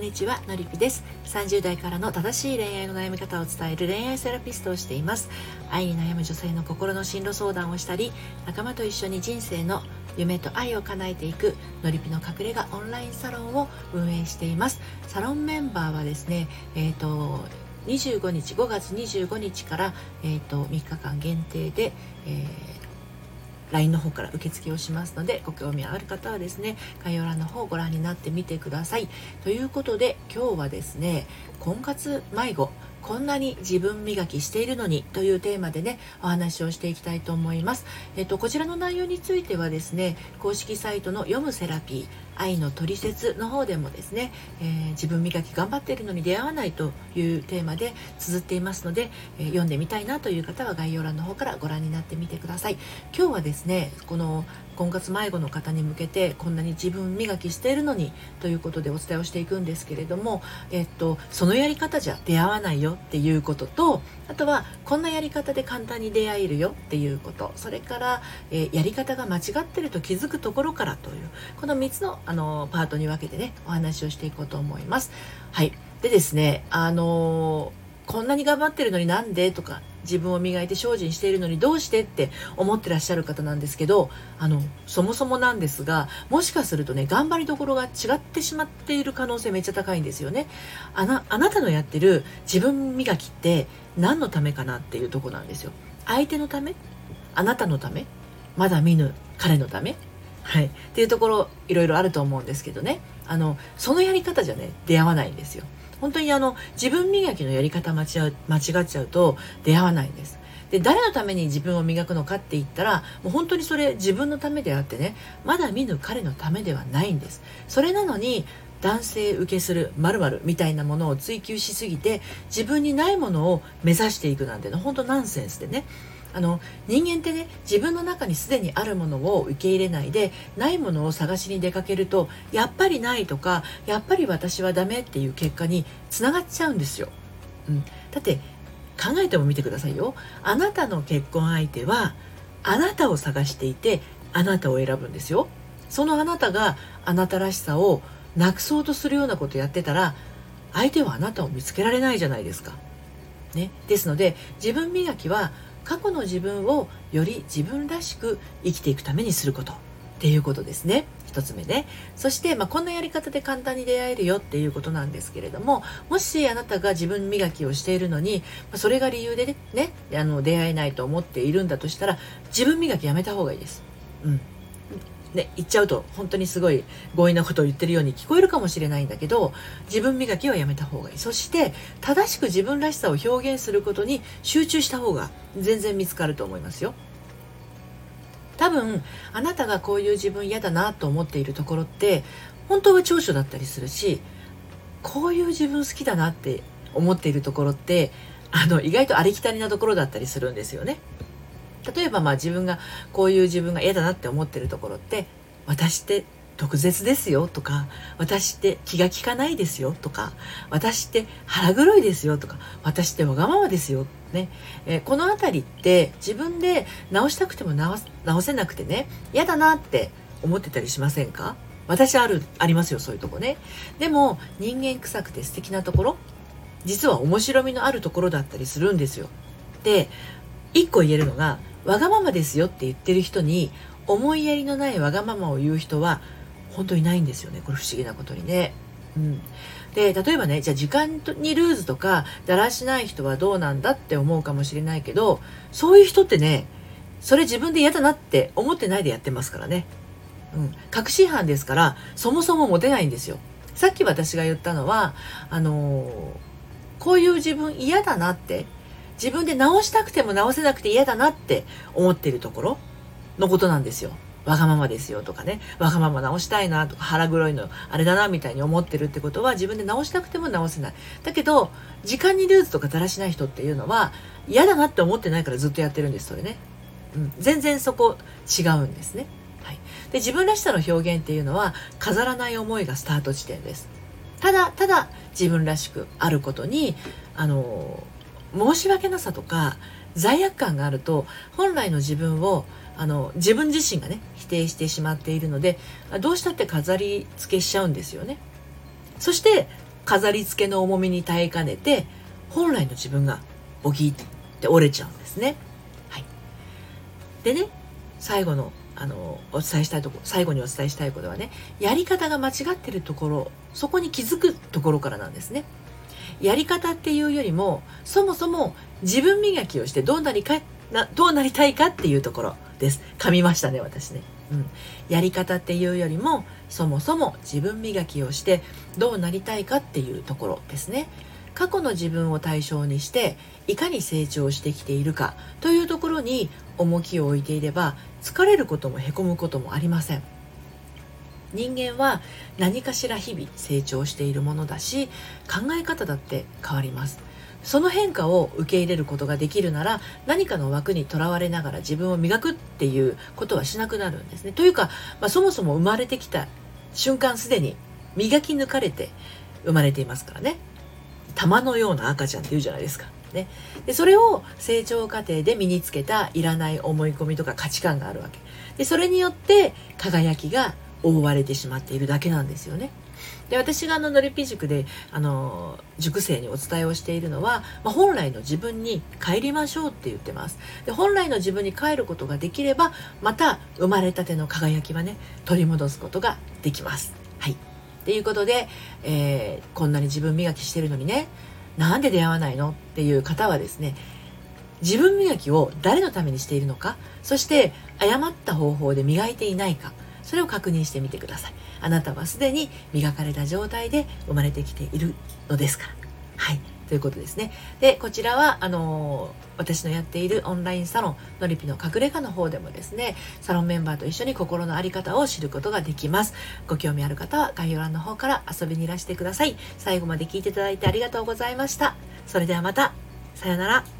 んにちはのりぴです。30代からの正しい恋愛の悩み方を伝える恋愛セラピストをしています。愛に悩む女性の心の進路相談をしたり仲間と一緒に人生の夢と愛を叶えていくのりぴの隠れ家オンラインサロンを運営しています。サロンメンバーはですねえっ、ー、と25日5月25日から、えーと、3日間限定で、えー LINE の方から受付をしますのでご興味ある方はですね概要欄の方をご覧になってみてくださいということで今日はですね婚活迷子こんなに自分磨きしているのにというテーマでねお話をしていきたいと思います。えっとこちらの内容についてはですね公式サイトの読むセラピー愛のトリセツの方でもですね、えー、自分磨き頑張っているのに出会わないというテーマで綴っていますので、えー、読んでみたいなという方は概要欄の方からご覧になってみてください。今日はですねこの婚活迷子の方に向けてこんなに自分磨きしているのにということでお伝えをしていくんですけれども、えっと、そのやり方じゃ出会わないよっていうこととあとはこんなやり方で簡単に出会えるよっていうことそれから、えー、やり方が間違ってると気づくところからというこの3つのあのパートに分けてねお話をしていこうと思います。はいでですねあのこんなに頑張ってるのになんでとか自分を磨いて精進しているのにどうしてって思ってらっしゃる方なんですけどあのそもそもなんですがもしかするとね頑張りどころが違ってしまっている可能性めっちゃ高いんですよね。あなあなたのやってる自分磨きって何のためかなっていうとこなんですよ。相手のため？あなたのため？まだ見ぬ彼のため？はい、っていうところいろいろあると思うんですけどね。あのそのやり方じゃね出会わないんですよ。本当にあの自分磨きのやり方間違間違っちゃうと出会わないんです。で誰のために自分を磨くのかって言ったらもう本当にそれ自分のためであってねまだ見ぬ彼のためではないんです。それなのに男性受けする〇〇みたいなものを追求しすぎて自分にないものを目指していくなんての本当ナンセンスでね。あの人間ってね自分の中にすでにあるものを受け入れないでないものを探しに出かけるとやっぱりないとかやっぱり私はダメっていう結果につながっちゃうんですよ。うん、だって考えてもみてくださいよ。あなたの結婚相手はあなたを探していてあなたを選ぶんですよ。そのあなたがあなたらしさをなくそうとするようなことやってたら相手はあなたを見つけられないじゃないですか。ね、ですので自分磨きは過去の自分をより自分らしく生きていくためにすることっていうことですね。1つ目ね。そして、まあ、こんなやり方で簡単に出会えるよっていうことなんですけれどももしあなたが自分磨きをしているのに、ま、それが理由でねねあの出会えないと思っているんだとしたら自分磨きやめた方がいいです。うん。ね、言っちゃうと本当にすごい強引なことを言ってるように聞こえるかもしれないんだけど自分磨きはやめた方がいいそして正しく自分らしさを表現することに集中した方が全然見つかると思いますよ多分あなたがこういう自分嫌だなと思っているところって本当は長所だったりするしこういう自分好きだなって思っているところってあの意外とありきたりなところだったりするんですよね。例えばまあ自分がこういう自分が嫌だなって思ってるところって私って特別ですよとか私って気が利かないですよとか私って腹黒いですよとか私ってわがままですよね、えー、この辺りって自分で直したくても直直せなくてね嫌だなって思ってたりしませんか？私あるありますよそういうとこね。でも人間臭くて素敵なところ実は面白みのあるところだったりするんですよ。で一個言えるのがわがままですよって言ってる人に思いやりのないわがままを言う人は本当にないんですよねこれ不思議なことにね。うん、で例えばねじゃあ時間にルーズとかだらしない人はどうなんだって思うかもしれないけどそういう人ってねそれ自分で嫌だなって思ってないでやってますからね。うん、確信犯ですからそもそもモテないんですよ。さっき私が言ったのはあのー、こういう自分嫌だなって自分で直したくても直せなくて嫌だなって思っているところのことなんですよ。わがままですよとかね、わがまま直したいなとか腹黒いのあれだなみたいに思ってるってことは自分で直したくても直せない。だけど、時間にルーズとかだらしない人っていうのは嫌だなって思ってないからずっとやってるんです、それね。うん、全然そこ違うんですね。はい。で、自分らしさの表現っていうのは飾らない思いがスタート地点です。ただ、ただ自分らしくあることに、あの申し訳なさとか罪悪感があると本来の自分をあの自分自身がね否定してしまっているのでどうしたって飾り付けしちゃうんですよねそして飾り付けの重みに耐えかねて本来の自分がボキって折れちゃうんですね。はい、でね最後のあのお伝えしたいとこ最後にお伝えしたいことはねやり方が間違ってるところそこに気づくところからなんですね。やり方っていうよりもそもそも自分磨きをしてどうなりかなどうなりたいかっていうところです。噛みましたね私ね。うん、やり方っていうよりもそもそも自分磨きをしてどうなりたいかっていうところですね。過去の自分を対象にしていかに成長してきているかというところに重きを置いていれば疲れることもへこむこともありません人間は何かしら日々成長しているものだし考え方だって変わります。その変化を受け入れることができるなら何かの枠にとらわれながら自分を磨くっていうことはしなくなるんですね。というか、まあ、そもそも生まれてきた瞬間すでに磨き抜かれて生まれていますからね。玉のような赤ちゃんって言うじゃないですか。ね、でそれを成長過程で身につけたいらない思い込みとか価値観があるわけ。でそれによって輝きが覆われてしまっているだけなんですよね。で私があののりぴ塾であの塾生にお伝えをしているのは、まあ、本来の自分に帰りましょうって言ってます。で本来の自分に帰ることができればまた生まれたての輝きはね取り戻すことができます。はい。っていうことで、えー、こんなに自分磨きしてるのにねなんで出会わないのっていう方はですね自分磨きを誰のためにしているのかそして誤った方法で磨いていないかそれを確認してみてくださいあなたはすでに磨かれた状態で生まれてきているのですからはいということですね。で、こちらは、あの私のやっているオンラインサロン、のりぴの隠れ家の方でもですね、サロンメンバーと一緒に心の在り方を知ることができます。ご興味ある方は概要欄の方から遊びにいらしてください。最後まで聞いていただいてありがとうございました。それではまた。さようなら。